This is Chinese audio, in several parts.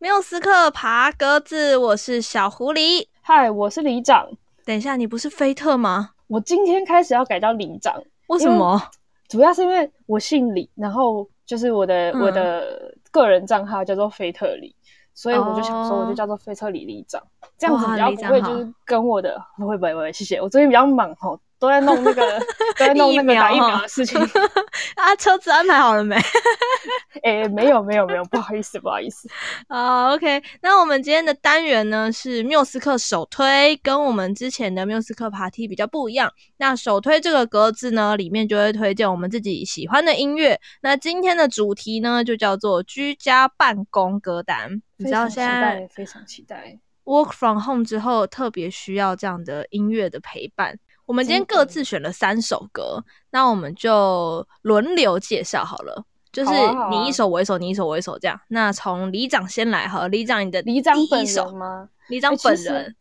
缪斯克爬格子，我是小狐狸。嗨，我是里长。等一下，你不是菲特吗？我今天开始要改叫里长。为什么？主要是因为我姓李，然后就是我的、嗯、我的个人账号叫做菲特里，所以我就想说，我就叫做菲特里里长，哦、这样子比较不会就是跟我的不会不会不会，谢谢。我最近比较忙吼。都在弄那个，都在弄那个打疫苗的事情 啊！车子安排好了没？哎、欸，没有，没有，没有，不好意思，不好意思。啊、uh,，OK，那我们今天的单元呢是缪斯克首推，跟我们之前的缪斯克爬梯比较不一样。那首推这个格子呢，里面就会推荐我们自己喜欢的音乐。那今天的主题呢，就叫做居家办公歌单。你知道现在非常期待 Work from home 之后，特别需要这样的音乐的陪伴。我们今天各自选了三首歌，那我们就轮流介绍好了，就是你一首我一首，你一首我一首这样。那从李长先来好了，里长你的第一首里长本人吗？里长本人，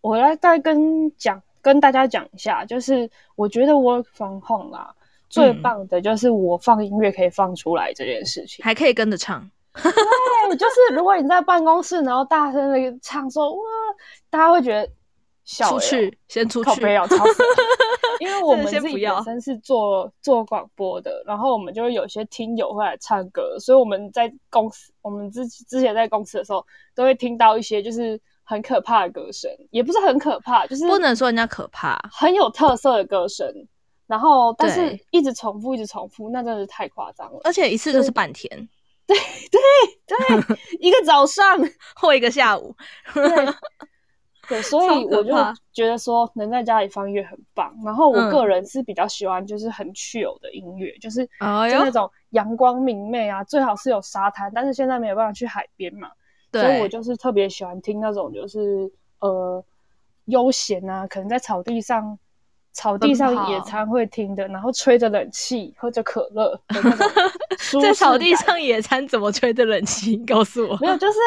我来再跟讲跟大家讲一下，就是我觉得 work from home 啦，嗯、最棒的就是我放音乐可以放出来这件事情，还可以跟着唱。对，就是如果你在办公室，然后大声的唱说哇，大家会觉得。出去，先出去。靠北哦，超 因为我们自己本身是做做广播的，然后我们就会有些听友会来唱歌，所以我们在公司，我们之之前在公司的时候，都会听到一些就是很可怕的歌声，也不是很可怕，就是不能说人家可怕，很有特色的歌声，然后但是一直重复，一直重复，那真的是太夸张了，而且一次就是半天，对对对，一个早上或一个下午，对。对，所以我就觉得说能在家里放音乐很棒。然后我个人是比较喜欢就是很 chill 的音乐，嗯、就是就那种阳光明媚啊，最好是有沙滩。但是现在没有办法去海边嘛，所以我就是特别喜欢听那种就是呃悠闲啊，可能在草地上草地上野餐会听的，然后吹着冷气喝着可乐，在草地上野餐怎么吹着冷气？告诉我，没有，就是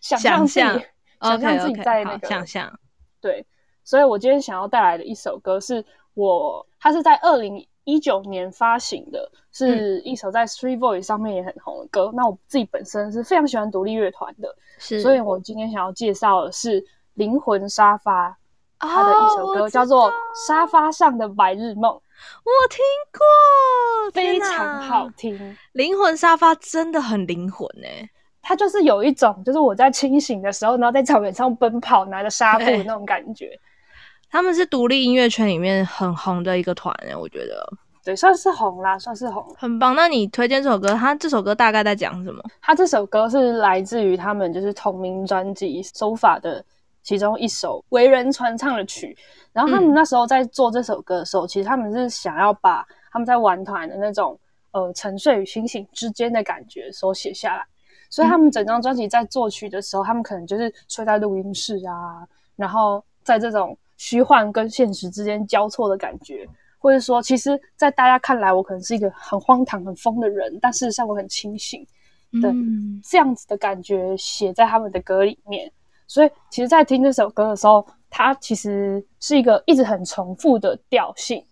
想象想象。想象自己在那个想象，对，所以我今天想要带来的一首歌是我，它是在二零一九年发行的，是一首在 Street Voice 上面也很红的歌。嗯、那我自己本身是非常喜欢独立乐团的，是，所以我今天想要介绍的是灵魂沙发，他的一首歌叫做《沙发上的白日梦》，我听过，非常好听。灵魂沙发真的很灵魂哎、欸。它就是有一种，就是我在清醒的时候，然后在草原上奔跑，拿着纱布的那种感觉。他们是独立音乐圈里面很红的一个团诶，我觉得。对，算是红啦，算是红，很棒。那你推荐这首歌，它这首歌大概在讲什么？他这首歌是来自于他们就是同名专辑《手法》的其中一首为人传唱的曲。然后他们那时候在做这首歌的时候，嗯、其实他们是想要把他们在玩团的那种呃沉睡与清醒之间的感觉所写下来。所以他们整张专辑在作曲的时候，他们可能就是睡在录音室啊，然后在这种虚幻跟现实之间交错的感觉，或者说，其实，在大家看来，我可能是一个很荒唐、很疯的人，但事实上我很清醒的这样子的感觉写在他们的歌里面。所以，其实，在听这首歌的时候，它其实是一个一直很重复的调性，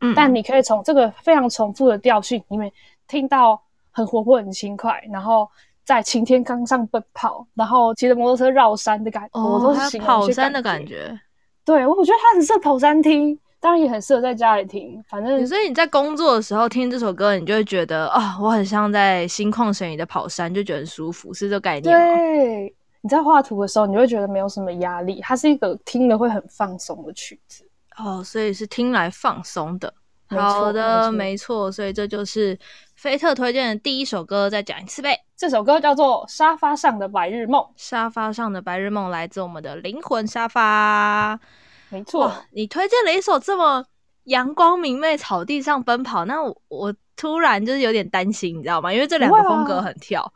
嗯，但你可以从这个非常重复的调性里面听到很活泼、很轻快，然后。在晴天刚上奔跑，然后骑着摩托车绕山的感觉，哦、我都是跑山的感觉。对，我觉得它很适合跑山听，当然也很适合在家里听。反正，所以你在工作的时候听这首歌，你就会觉得啊、哦，我很像在心旷神怡的跑山，就觉得很舒服，是这个概念吗？对，你在画图的时候，你会觉得没有什么压力，它是一个听了会很放松的曲子。哦，所以是听来放松的。好的，没错，所以这就是菲特推荐的第一首歌。再讲一次呗，这首歌叫做《沙发上的白日梦》。沙发上的白日梦来自我们的灵魂沙发。没错，你推荐了一首这么阳光明媚、草地上奔跑，那我，我突然就是有点担心，你知道吗？因为这两个风格很跳。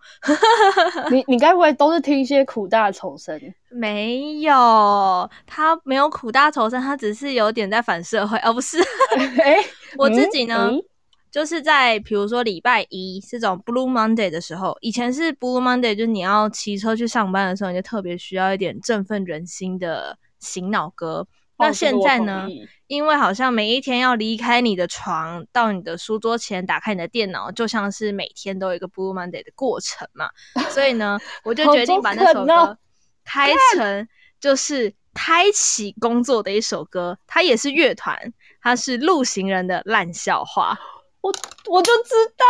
你你该不会都是听一些苦大仇深？没有，他没有苦大仇深，他只是有点在反社会，而、哦、不是。哎。我自己呢，嗯嗯、就是在比如说礼拜一这种 Blue Monday 的时候，以前是 Blue Monday，就是你要骑车去上班的时候，你就特别需要一点振奋人心的醒脑歌。那现在呢？哦，因为好像每一天要离开你的床，到你的书桌前，打开你的电脑，就像是每天都有一个 Blue Monday 的过程嘛。所以呢，我就决定把那首歌开成就是开启工作的一首歌。它也是乐团，它是路行人的烂笑话。我我就知道，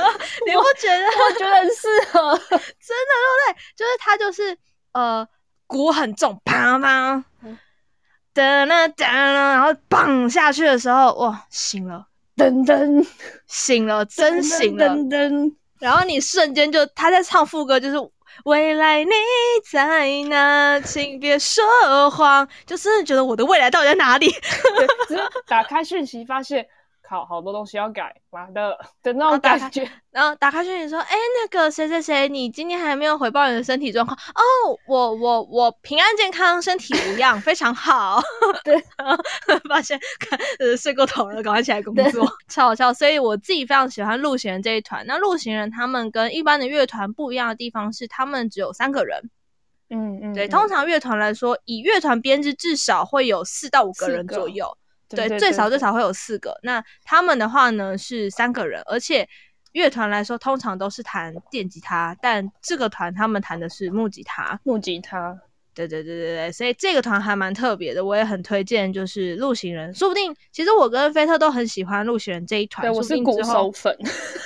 你不觉得？我觉得很适合，真的，对不对？就是他，就是呃，鼓很重，砰砰。噔噔噔，然后砰下去的时候，哇，醒了，噔 噔，醒了，真醒了，噔噔。然后你瞬间就他在唱副歌，就是未来你在哪，请别说谎，就真的觉得我的未来到底在哪里？打开讯息发现。好，好多东西要改，妈的的那种感觉。然后打开讯息说：“哎、欸，那个谁谁谁，你今天还没有回报你的身体状况哦？我我我平安健康，身体无恙，非常好。”对，然后 发现看呃睡过头了，赶快起来工作，超好笑。所以我自己非常喜欢陆行人这一团。那陆行人他们跟一般的乐团不一样的地方是，他们只有三个人。嗯嗯，对，通常乐团来说，以乐团编制至少会有四到五个人左右。对，最少最少会有四个。那他们的话呢是三个人，而且乐团来说通常都是弹电吉他，但这个团他们弹的是木吉他。木吉他。对对对对对，所以这个团还蛮特别的，我也很推荐。就是陆行人，说不定其实我跟菲特都很喜欢陆行人这一团。对，我是鼓手粉，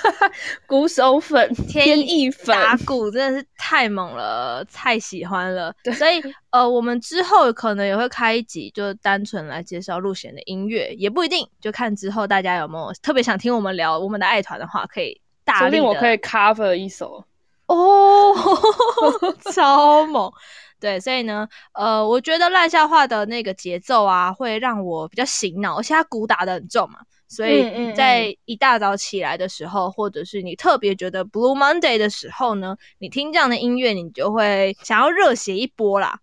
鼓手粉，天意粉，打鼓真的是太猛了，太喜欢了。所以呃，我们之后可能也会开一集，就单纯来介绍陆行人的音乐，也不一定，就看之后大家有没有特别想听我们聊我们的爱团的话，可以大力的。我可以 cover 一首哦，超猛。对，所以呢，呃，我觉得烂笑话的那个节奏啊，会让我比较醒脑，而且它鼓打的很重嘛，所以在一大早起来的时候，嗯嗯嗯，或者是你特别觉得 Blue Monday 的时候呢，你听这样的音乐，你就会想要热血一波啦，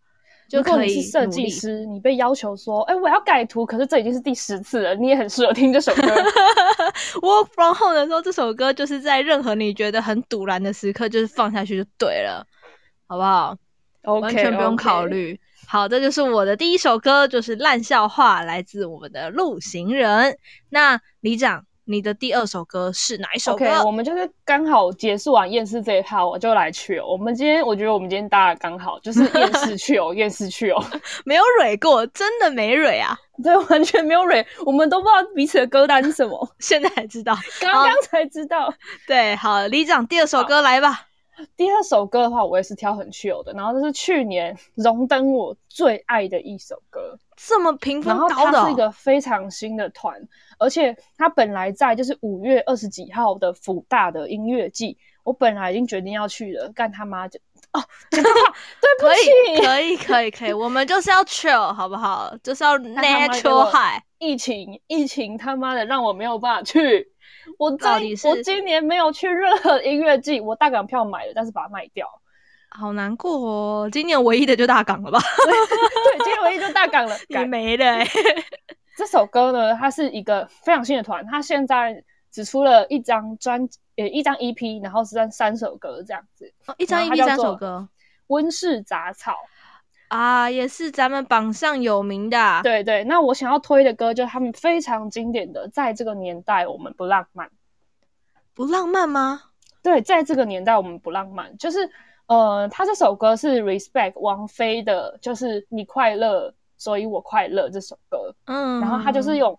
就可以。如果你是设计师，你被要求说，哎，我要改图，可是这已经是第十次了，你也很适合听这首歌。Work from home 的时候，这首歌就是在任何你觉得很堵然的时刻，就是放下去就对了，好不好？Okay, 完全不用考虑。好，这就是我的第一首歌，就是烂笑话，来自我们的陆行人。那李长，你的第二首歌是哪一首歌？Okay, 我们就是刚好结束完厌世这一趴，我就来去。我们今天，我觉得我们今天搭的刚好，就是厌世 去哦，厌世去哦，没有蕊过，真的没蕊啊，对，完全没有蕊，我们都不知道彼此的歌单是什么，现在才知道，刚刚才知道。对，好，李长第二首歌来吧。第二首歌的话，我也是挑很 chill 的，然后这是去年荣登我最爱的一首歌，这么评分高的，然后它是一个非常新的团，而且它本来在就是五月二十几号的辅大的音乐季，我本来已经决定要去了，干他妈就哦，对不起，可以可以可以可以，我们就是要 chill 好不好？就是要 natural high，疫情疫情他妈的让我没有办法去。我到底是我今年没有去任何音乐季，我大港票买了，但是把它卖掉，好难过哦。今年唯一的就大港了吧？对，今年唯一就大港了，也没了、欸。这首歌呢，它是一个非常新的团，它现在只出了一张专呃一张 EP，然后是三三首歌这样子。哦，一张 EP 三首歌，温室杂草。啊，也是咱们榜上有名的啊。对对，那我想要推的歌就是他们非常经典的，在这个年代我们不浪漫，不浪漫吗？对，在这个年代我们不浪漫，就是呃，他这首歌是 Respect 王菲的，就是你快乐，所以我快乐这首歌。嗯，然后他就是用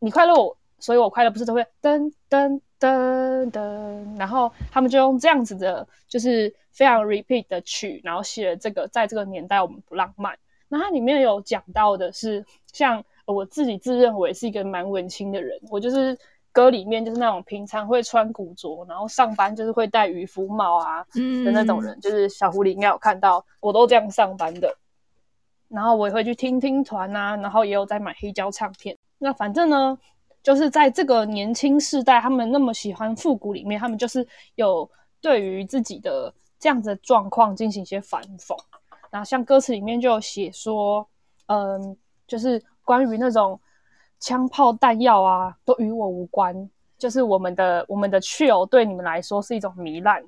你快乐，所以我快乐，不是都会噔噔噔噔，然后他们就用这样子的，就是。非常 repeat 的曲，然后写了这个，在这个年代我们不浪漫。那它里面有讲到的是，像我自己自认为是一个蛮文青的人，我就是歌里面就是那种平常会穿古着，然后上班就是会戴渔夫帽啊的那种人，嗯、就是小狐狸应该有看到，我都这样上班的。然后我也会去听听团啊，然后也有在买黑胶唱片。那反正呢，就是在这个年轻世代，他们那么喜欢复古里面，他们就是有对于自己的。这样子的状况进行一些反讽，然后像歌词里面就有写说，嗯，就是关于那种枪炮弹药啊，都与我无关，就是我们的我们的 chill 对你们来说是一种糜烂，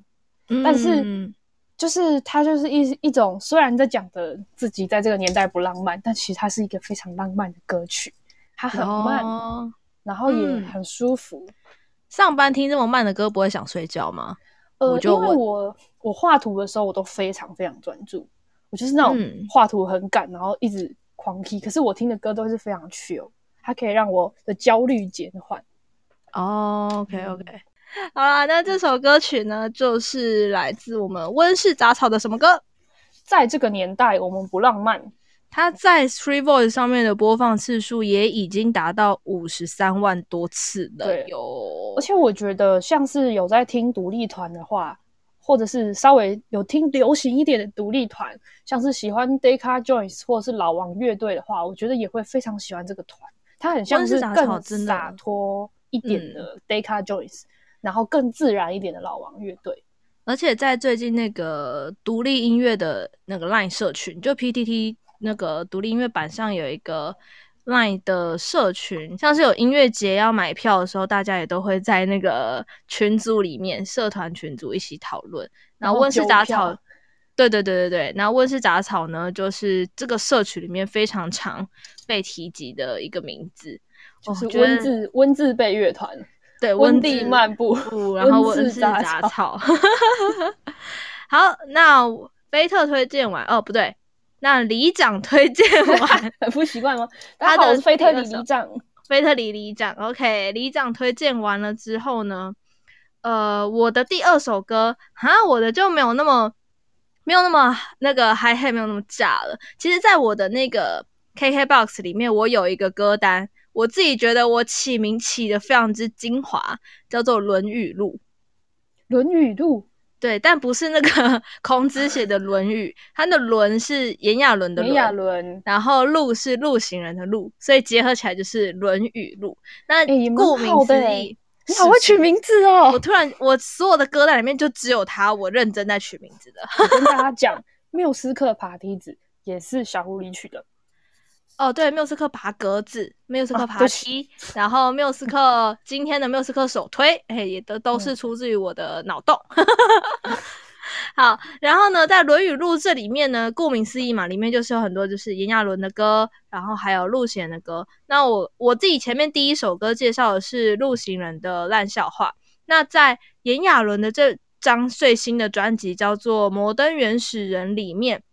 嗯、但是就是它就是一一种虽然在讲的自己在这个年代不浪漫，但其实它是一个非常浪漫的歌曲，它很慢，哦、然后也很舒服。嗯、上班听这么慢的歌不会想睡觉吗？呃，因为我我画图的时候我都非常非常专注，我就是那种画图很赶，然后一直狂 key，可是我听的歌都是非常 chill，它可以让我的焦虑减缓。哦，OK OK，好啦，那这首歌曲呢，就是来自我们温室杂草的什么歌？在这个年代，我们不浪漫。它在 Street Voice 上面的播放次数也已经达到五十三万多次了哟。对，而且我觉得，像是有在听独立团的话，或者是稍微有听流行一点的独立团，像是喜欢 Deca Joins 或者是老王乐队的话，我觉得也会非常喜欢这个团。它很像是更洒脱。一点的 Deca Joins，、嗯、然后更自然一点的老王乐队，而且在最近那个独立音乐的那个 Line 社群，就 PTT 那个独立音乐版上有一个 Line 的社群，像是有音乐节要买票的时候，大家也都会在那个群组里面，社团群组一起讨论。然后温室杂草，对对对对对，然后温室杂草呢，就是这个社群里面非常常被提及的一个名字。就是温字温字辈乐团，对，温地漫步，然后温室杂草。好，那菲特推荐完，哦，不对，那里长推荐完，很不习惯吗？他的菲特里里长，菲特里里长，OK，里长推荐完了之后呢，呃，我的第二首歌，哈，我的就没有那么没有那么那个 hi-hat 没有那么炸了。其实，在我的那个 KKBOX 里面，我有一个歌单。我自己觉得我起名起的非常之精华，叫做《论语录》。论语录，对，但不是那个 孔子写的《论语》，它的“论”是炎亚纶的“论”，然后“路”是路行人的“路”，所以结合起来就是《论语路》。那顾名思义，你好会取名字哦！我突然，我所有的歌单里面就只有他，我认真在取名字的。我跟大家讲，缪斯克爬梯子也是小狐狸取的。哦，对，缪斯克爬格子，缪斯克爬梯，啊、然后缪斯克今天的缪斯克首推，嘿，也都都是出自于我的脑洞。嗯、好，然后呢，在《论语录》这里面呢，顾名思义嘛，里面就是有很多就是炎亚纶的歌，然后还有陆行人的歌。那我我自己前面第一首歌介绍的是陆行人的烂笑话。那在炎亚纶的这张最新的专辑叫做《摩登原始人》里面，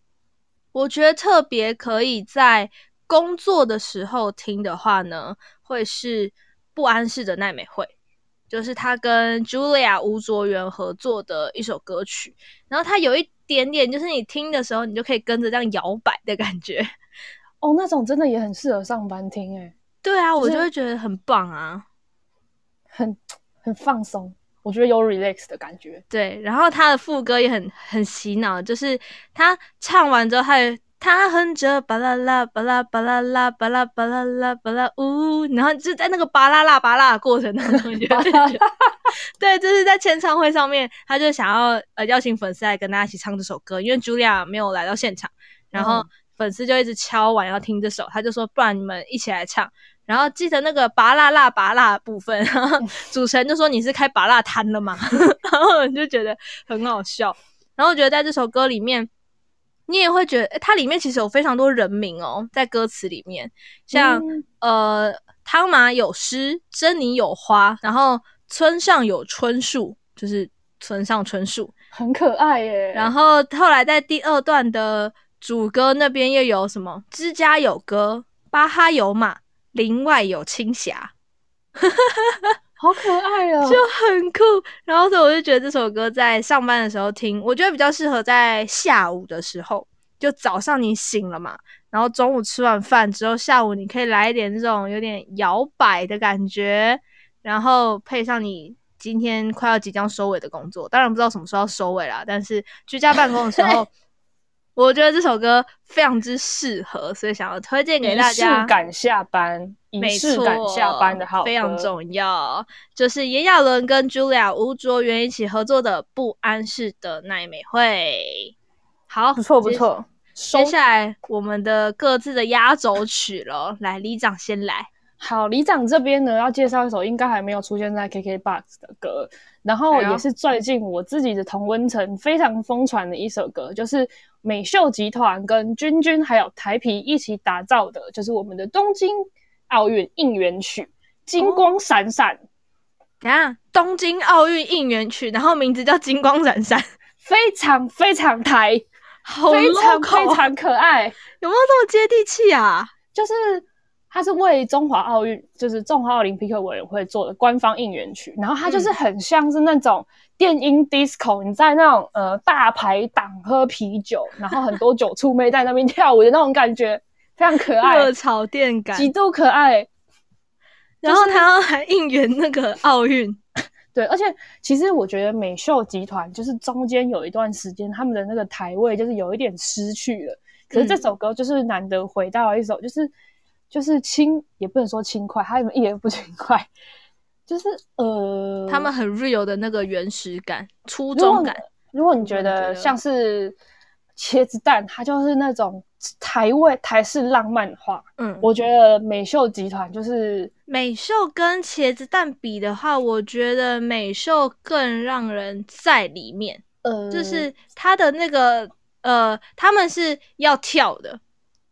我觉得特别可以在。工作的时候听的话呢，会是不安室的奈美惠，就是他跟 Julia 吴卓源合作的一首歌曲。然后它有一点点，就是你听的时候，你就可以跟着这样摇摆的感觉。哦，那种真的也很适合上班听诶。对啊，就是、我就会觉得很棒啊，很很放松，我觉得有 relax 的感觉。对，然后他的副歌也很很洗脑，就是他唱完之后，他也。他哼着巴啦啦巴啦巴啦啦巴拉巴拉啦巴拉呜，然后就在那个巴啦啦巴啦的过程当中，觉得 对，就是在签唱会上面，他就想要呃邀请粉丝来跟大家一起唱这首歌，因为 Julia 没有来到现场，然后粉丝就一直敲碗要听这首，他就说不然你们一起来唱，然后记得那个巴拉拉巴啦部分，然后主持人就说你是开巴啦摊了吗？然后我就觉得很好笑，然后我觉得在这首歌里面。你也会觉得，它里面其实有非常多人名哦，在歌词里面，像、嗯、呃，汤马有诗，珍妮有花，然后村上有春树，就是村上春树，很可爱耶。然后后来在第二段的主歌那边又有什么？之家有歌，巴哈有马，林外有青霞，好可爱哦，就很酷。然后所以我就觉得这首歌在上班的时候听，我觉得比较适合在下午的时候。就早上你醒了嘛，然后中午吃完饭之后，下午你可以来一点这种有点摇摆的感觉，然后配上你今天快要即将收尾的工作。当然不知道什么时候要收尾啦，但是居家办公的时候，我觉得这首歌非常之适合，所以想要推荐给大家。仪式感下班，仪式感下班的好，非常重要。就是炎亚纶跟 Julia 吴卓源一起合作的《不安室的奈美惠》。好，不错不错。接下来我们的各自的压轴曲了，来李长先来。好，李长这边呢要介绍一首应该还没有出现在 KKBOX 的歌，然后也是最近我自己的同温层非常疯传的一首歌，就是美秀集团跟君君还有台皮一起打造的，就是我们的东京奥运应援曲《金光闪闪》。等下，东京奥运应援曲，然后名字叫《金光闪闪》，非常非常台，好非常非常可爱，有没有这么接地气啊？就是。它是为中华奥运，就是中华奥林匹克委员会做的官方应援曲，然后它就是很像是那种电音 disco，、嗯、你在那种呃大排档喝啤酒，然后很多酒醋妹在那边跳舞的那种感觉，非常可爱，热潮电感，极度可爱。然后他还应援那个奥运，对，而且其实我觉得美秀集团就是中间有一段时间他们的那个台位就是有一点失去了，可是这首歌就是难得回到一首就是。就是轻，也不能说轻快，他们一点不轻快，就是呃，他们很 real 的那个原始感、初衷感。如果你觉得像是茄子蛋，它就是那种台味、台式浪漫的话，嗯，我觉得美秀集团就是美秀跟茄子蛋比的话，我觉得美秀更让人在里面，呃，就是他的那个呃，他们是要跳的。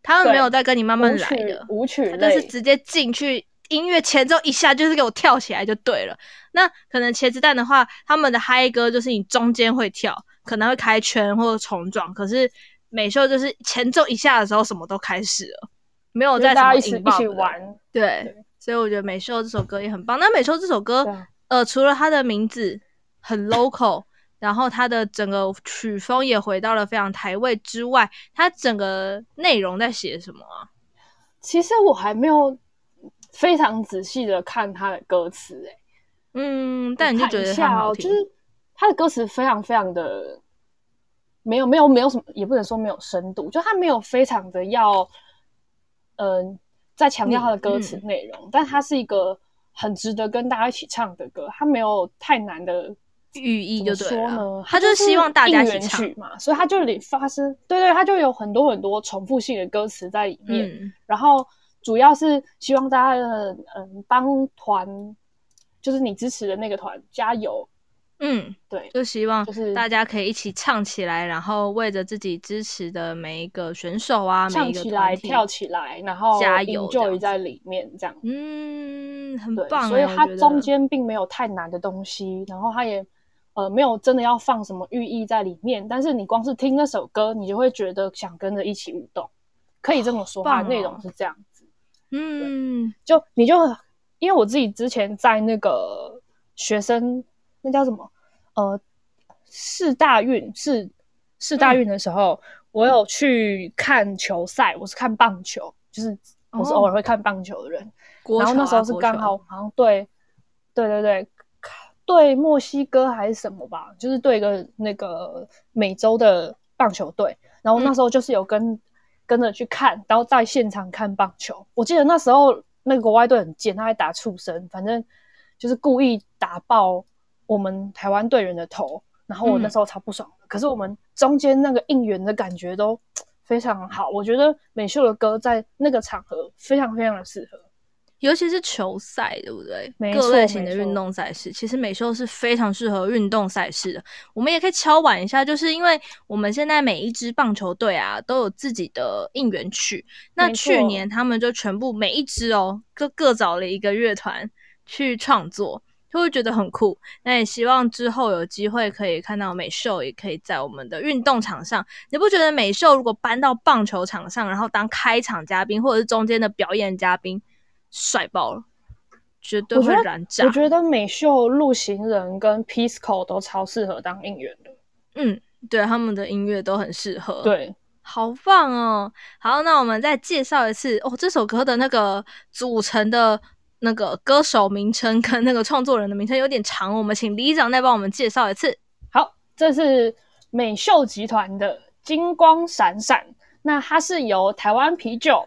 他们没有在跟你慢慢来的舞曲，他就是直接进去音乐前奏一下，就是给我跳起来就对了。那可能茄子蛋的话，他们的嗨歌就是你中间会跳，可能会开圈或者重撞。可是美秀就是前奏一下的时候，什么都开始了，没有在什么。一起玩，对，对，所以我觉得美秀这首歌也很棒。那美秀这首歌，呃，除了它的名字很 local。然后它的整个曲风也回到了非常台味之外，它整个内容在写什么啊？其实我还没有非常仔细的看他的歌词，哎，嗯，但你就觉得它好听，就是他的歌词非常非常的没有没有没有什么，也不能说没有深度，就他没有非常的要，嗯、呃，在强调他的歌词内容，嗯、但他是一个很值得跟大家一起唱的歌，他没有太难的。寓意就对了，他就是希望大家一起唱嘛，所以他就里发生，对对，他就有很多很多重复性的歌词在里面，嗯、然后主要是希望大家的嗯帮团，就是你支持的那个团加油，嗯，对，就希望就是大家可以一起唱起来，然后为着自己支持的每一个选手啊，唱起来跳起来，然后加油就在里面这样，嗯，很棒，所以它中间并没有太难的东西，然后它也。呃，没有真的要放什么寓意在里面，但是你光是听那首歌，你就会觉得想跟着一起舞动，可以这么说，它的内容是这样子。嗯，就你就因为我自己之前在那个学生那叫什么？呃四大运是四大运的时候，嗯、我有去看球赛，我是看棒球，就是我是偶尔会看棒球的人，哦、然后那时候是刚好好像对对对对。对墨西哥还是什么吧，就是对一个那个美洲的棒球队，然后那时候就是有跟、嗯、跟着去看，然后在现场看棒球。我记得那时候那个国外队很贱，他还打畜生，反正就是故意打爆我们台湾队员的头，然后我那时候超不爽的。嗯、可是我们中间那个应援的感觉都 非常好，我觉得美秀的歌在那个场合非常非常的适合。尤其是球赛，对不对？各类型的运动赛事，其实美秀是非常适合运动赛事的。我们也可以敲碗一下，就是因为我们现在每一支棒球队啊，都有自己的应援曲。那去年他们就全部每一支哦，各各找了一个乐团去创作，就会觉得很酷。那也希望之后有机会可以看到美秀，也可以在我们的运动场上。你不觉得美秀如果搬到棒球场上，然后当开场嘉宾，或者是中间的表演嘉宾？帅爆了，绝对会燃炸。我觉得美秀、陆行人跟 Pisco 都超适合当应援的。嗯，对，他们的音乐都很适合。对，好棒哦。好，那我们再介绍一次哦，这首歌的那个组成的那个歌手名称跟那个创作人的名称有点长，我们请李长再帮我们介绍一次。好，这是美秀集团的《金光闪闪》，那它是由台湾啤酒。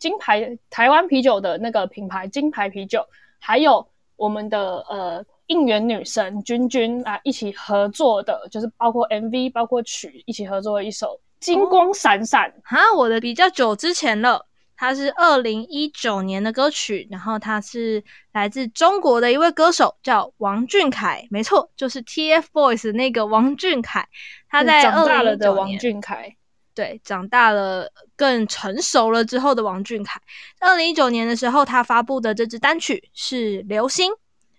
金牌台湾啤酒的那个品牌金牌啤酒，还有我们的呃应援女神君君啊一起合作的，就是包括 MV 包括曲一起合作的一首《金光闪闪》哈，我的比较久之前了，它是二零一九年的歌曲，然后它是来自中国的一位歌手，叫王俊凯，没错，就是 TFBOYS 那个王俊凯。他在二零一九年，长大了的王俊凯，对，长大了更成熟了之后的王俊凯。二零一九年的时候，他发布的这支单曲是《流星》，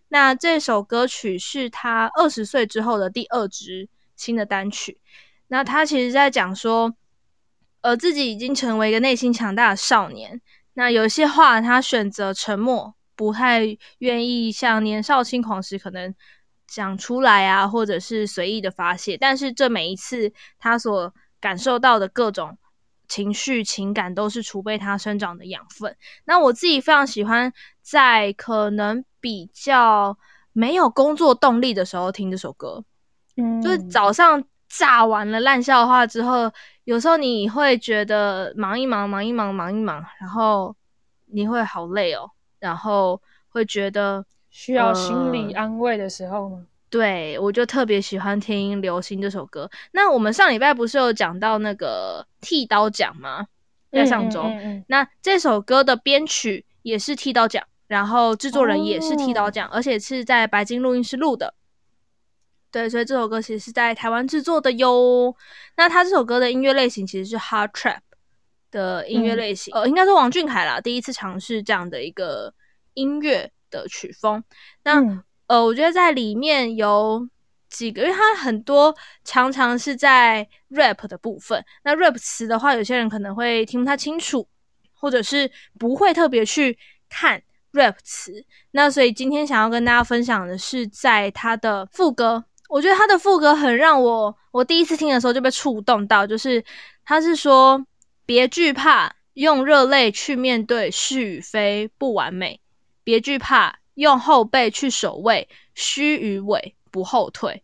那这首歌曲是他二十岁之后的第二支新的单曲。那他其实在讲说，呃，自己已经成为一个内心强大的少年。那有些话他选择沉默，不太愿意像年少轻狂时可能讲出来啊，或者是随意的发泄。但是这每一次他所感受到的各种情绪情感，都是储备它生长的养分。那我自己非常喜欢在可能比较没有工作动力的时候听这首歌，嗯，就是早上。炸完了烂笑话之后，有时候你会觉得忙一忙，忙一忙，忙一忙，然后你会好累哦，然后会觉得需要心理安慰的时候吗？呃、对，我就特别喜欢听《流星》这首歌。那我们上礼拜不是有讲到那个剃刀奖吗？在上周，嗯嗯嗯嗯，那这首歌的编曲也是剃刀奖，然后制作人也是剃刀奖，哦，而且是在白金录音室录的。对，所以这首歌其实是在台湾制作的哟。那他这首歌的音乐类型其实是 Hard Trap 的音乐类型，嗯、呃，应该是王俊凯啦，第一次尝试这样的一个音乐的曲风。那、嗯、呃，我觉得在里面有几个，因为它很多常常是在 rap 的部分。那 rap 词的话，有些人可能会听不太清楚，或者是不会特别去看 rap 词。那所以今天想要跟大家分享的是，在他的副歌。我觉得他的副歌很让我，我第一次听的时候就被触动到，就是他是说，别惧怕，用热泪去面对是与非不完美，别惧怕，用后背去守卫虚与委不后退，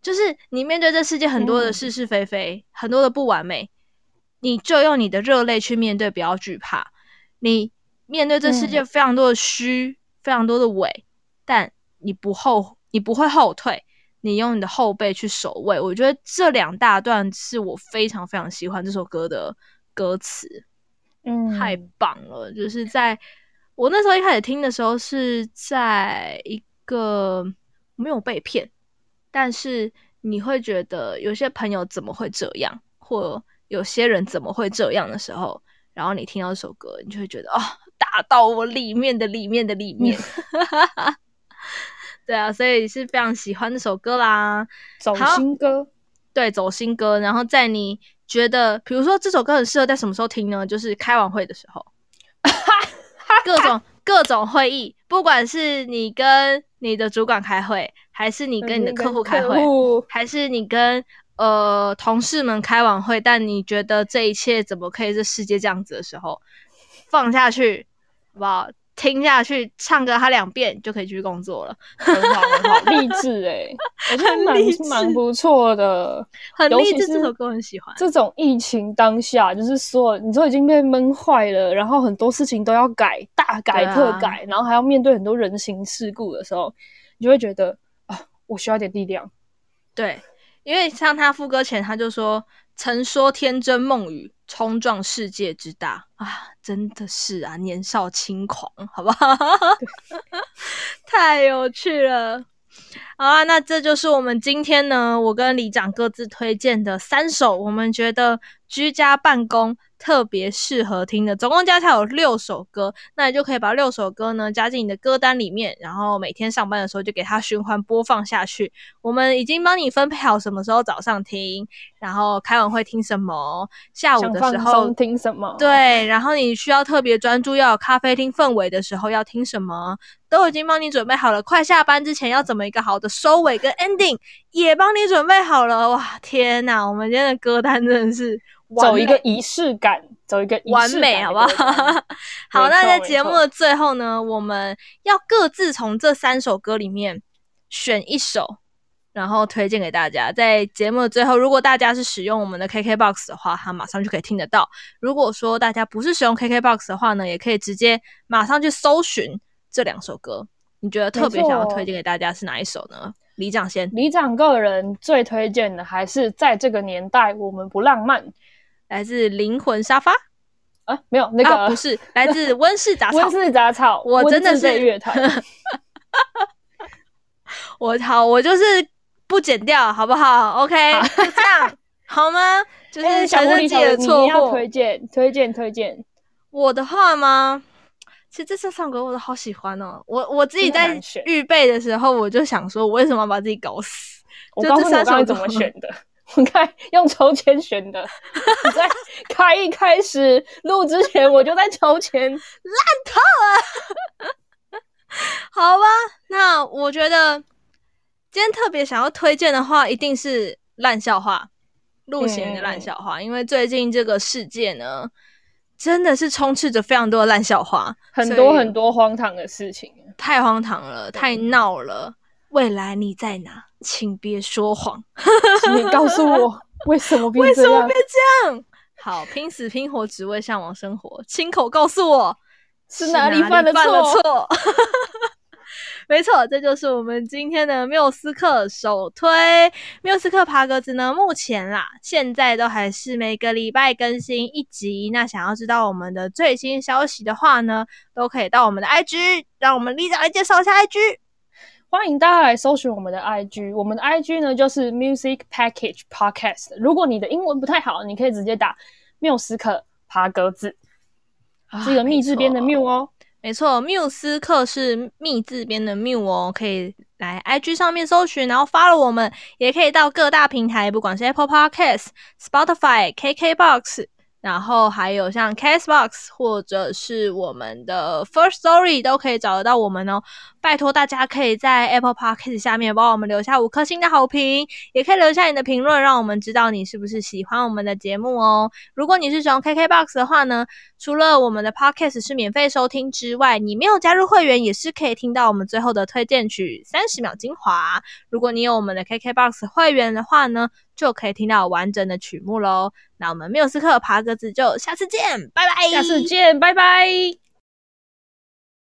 就是你面对这世界很多的是是非非，嗯、很多的不完美，你就用你的热泪去面对，不要惧怕。你面对这世界非常多的虚，嗯、非常多的伪，但你不后，你不会后退。你用你的后背去守卫，我觉得这两大段是我非常非常喜欢这首歌的歌词，嗯，太棒了。就是在我那时候一开始听的时候，是在一个没有被骗，但是你会觉得有些朋友怎么会这样，或有些人怎么会这样的时候，然后你听到这首歌，你就会觉得哦，打到我里面的里面的里面。嗯 对啊，所以是非常喜欢这首歌啦，走心歌，对，走心歌。然后在你觉得，比如说这首歌很适合在什么时候听呢？就是开完会的时候，各种各种会议，不管是你跟你的主管开会，还是你跟你的客户开会，还是你跟呃同事们开完会，但你觉得这一切怎么可以这世界这样子的时候，放下去，好不好？听下去，唱歌他两遍就可以继续工作了，很好很好，励志哎，我觉得蛮蛮不错的，很励志。这首歌很喜欢。这种疫情当下，就是说你都已经被闷坏了，然后很多事情都要改，大改特改，啊、然后还要面对很多人情世故的时候，你就会觉得啊，我需要点力量。对，因为像他副歌前他就说。曾说天真梦语，冲撞世界之大啊！真的是啊，年少轻狂，好不好？太有趣了。好啊，那这就是我们今天呢，我跟李长各自推荐的三首，我们觉得居家办公。特别适合听的，总共加起来有六首歌，那你就可以把六首歌呢加进你的歌单里面，然后每天上班的时候就给它循环播放下去。我们已经帮你分配好什么时候早上听，然后开完会听什么，下午的时候听什么，对，然后你需要特别专注要有咖啡厅氛围的时候要听什么，都已经帮你准备好了。快下班之前要怎么一个好的收尾跟 ending 也帮你准备好了。哇，天哪，我们今天的歌单真的是。走一个仪式感，走一个仪式感完美，好不好？好，那在节目的最后呢，我们要各自从这三首歌里面选一首，然后推荐给大家。在节目的最后，如果大家是使用我们的 KKBOX 的话，它马上就可以听得到；如果说大家不是使用 KKBOX 的话呢，也可以直接马上去搜寻这两首歌。你觉得特别想要推荐给大家是哪一首呢？李长先，李长个人最推荐的还是在这个年代我们不浪漫。来自灵魂沙发，啊，没有那个、啊、不是来自 温室杂草。温室杂草，我真的是乐团。我好，我就是不剪掉，好不好？OK，好就这样好吗？就是小狐狸姐的错误。你要推荐，推荐，推荐。我的话吗？其实这次唱歌我都好喜欢哦。我我自己在预备的时候，我就想说，我为什么要把自己搞死？我告诉你，我刚才怎么选的？我看用抽签选的。你在 开一开始录之前，我就在抽签，烂透了。好吧，那我觉得今天特别想要推荐的话，一定是烂笑话，陆贤的烂笑话，嗯、因为最近这个世界呢。真的是充斥着非常多的烂笑话，很多很多荒唐的事情，太荒唐了，太闹了。未来你在哪？请别说谎，请告诉我为什么变这样？为什么变这样？好，拼死拼活只为向往生活，亲口告诉我是哪里犯的错？没错，这就是我们今天的缪斯克首推。缪斯克爬格子呢，目前啦，现在都还是每个礼拜更新一集。那想要知道我们的最新消息的话呢，都可以到我们的 IG，让我们 Liza 来介绍一下 IG。欢迎大家来搜寻我们的 IG，我们的 IG 呢就是 Music Package Podcast。如果你的英文不太好，你可以直接打缪斯克爬格子，是一个密字边的缪哦。没错，缪斯克是密字边的缪哦，可以来 IG 上面搜寻，然后发了我们，也可以到各大平台，不管是 Apple Podcast、Spotify、KKBox。然后还有像 Castbox 或者是我们的 First Story 都可以找得到我们哦。拜托大家可以在 Apple Podcast 下面帮我们留下五颗星的好评，也可以留下你的评论，让我们知道你是不是喜欢我们的节目哦。如果你是使用 KKBox 的话呢，除了我们的 Podcast 是免费收听之外，你没有加入会员也是可以听到我们最后的推荐曲三十秒精华。如果你有我们的 KKBox 会员的话呢，就可以听到完整的曲目喽。那我们缪斯克爬格子就下次见，拜拜。下次见，拜拜。